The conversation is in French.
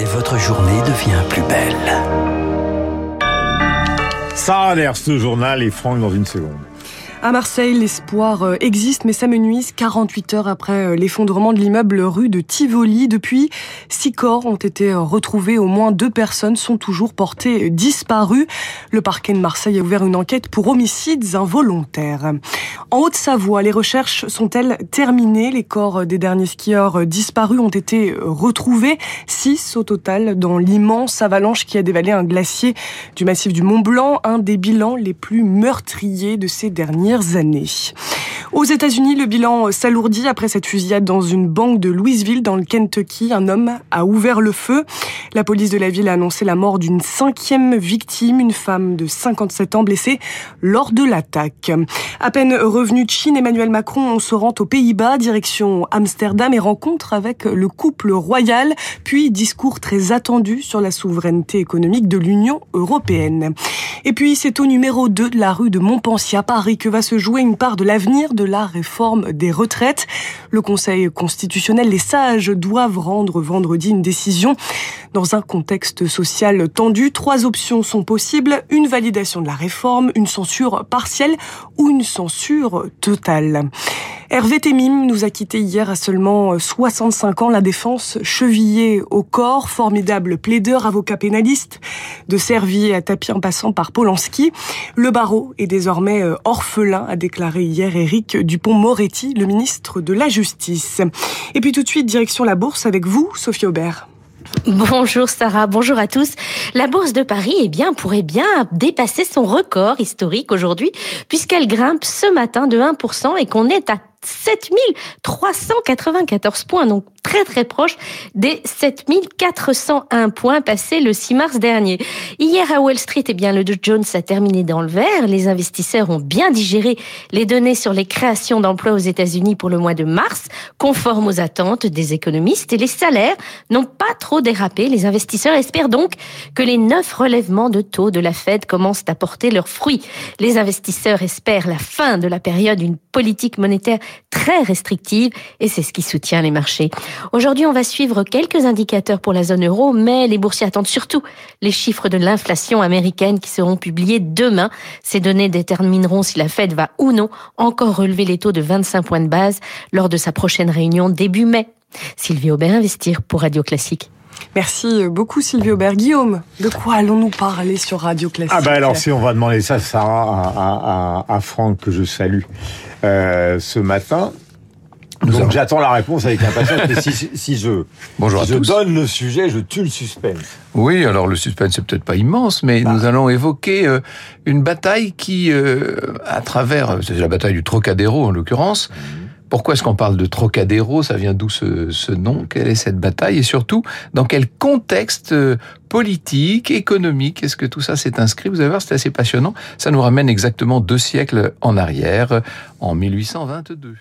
et votre journée devient plus belle. Ça a ce journal et Franck dans une seconde. À Marseille, l'espoir euh, existe, mais s'amenuise 48 heures après euh, l'effondrement de l'immeuble rue de Tivoli. Depuis, six corps ont été euh, retrouvés. Au moins deux personnes sont toujours portées disparues. Le parquet de Marseille a ouvert une enquête pour homicides involontaires. En Haute-Savoie, les recherches sont-elles terminées? Les corps des derniers skieurs disparus ont été retrouvés. Six au total dans l'immense avalanche qui a dévalé un glacier du massif du Mont Blanc, un des bilans les plus meurtriers de ces derniers années. Aux États-Unis, le bilan s'alourdit après cette fusillade dans une banque de Louisville, dans le Kentucky. Un homme a ouvert le feu. La police de la ville a annoncé la mort d'une cinquième victime, une femme de 57 ans blessée lors de l'attaque. À peine revenu de Chine, Emmanuel Macron se rend aux Pays-Bas, direction Amsterdam et rencontre avec le couple royal, puis discours très attendu sur la souveraineté économique de l'Union européenne. Et puis c'est au numéro 2 de la rue de Montpensier à Paris que va se jouer une part de l'avenir de la réforme des retraites. Le Conseil constitutionnel, les sages doivent rendre vendredi une décision dans un contexte social tendu. Trois options sont possibles. Une validation de la réforme, une censure partielle ou une censure totale. Hervé Temim nous a quittés hier à seulement 65 ans. La défense chevillée au corps, formidable plaideur, avocat pénaliste, de Servier à tapis en passant par Polanski. Le barreau est désormais euh, orphelin, a déclaré hier Éric Dupont-Moretti, le ministre de la Justice. Et puis tout de suite, direction la bourse avec vous, Sophie Aubert. Bonjour Sarah, bonjour à tous. La bourse de Paris eh bien, pourrait bien dépasser son record historique aujourd'hui puisqu'elle grimpe ce matin de 1% et qu'on est à 7394 points, donc très très proche des 7401 points passés le 6 mars dernier. Hier à Wall Street, eh bien, le Dow Jones a terminé dans le vert. Les investisseurs ont bien digéré les données sur les créations d'emplois aux États-Unis pour le mois de mars, conformes aux attentes des économistes et les salaires n'ont pas trop dérapé. Les investisseurs espèrent donc que les neuf relèvements de taux de la Fed commencent à porter leurs fruits. Les investisseurs espèrent la fin de la période d'une politique monétaire très restrictive et c'est ce qui soutient les marchés. Aujourd'hui, on va suivre quelques indicateurs pour la zone euro, mais les boursiers attendent surtout les chiffres de l'inflation américaine qui seront publiés demain. Ces données détermineront si la Fed va ou non encore relever les taux de 25 points de base lors de sa prochaine réunion début mai. Sylvie Aubert Investir pour Radio Classique. Merci beaucoup Sylvie Aubert. Guillaume, de quoi allons-nous parler sur Radio Classique Ah ben alors si on va demander ça, Sarah, à, à, à Franck que je salue euh, ce matin. Donc j'attends la réponse avec impatience. Mais si, si je, Bonjour je donne le sujet, je tue le suspense. Oui, alors le suspense c'est peut-être pas immense, mais bah. nous allons évoquer euh, une bataille qui, euh, à travers, c'est la bataille du Trocadéro en l'occurrence. Mmh. Pourquoi est-ce qu'on parle de Trocadéro? Ça vient d'où ce, ce, nom? Quelle est cette bataille? Et surtout, dans quel contexte euh, politique, économique est-ce que tout ça s'est inscrit? Vous allez voir, c'est assez passionnant. Ça nous ramène exactement deux siècles en arrière, en 1822.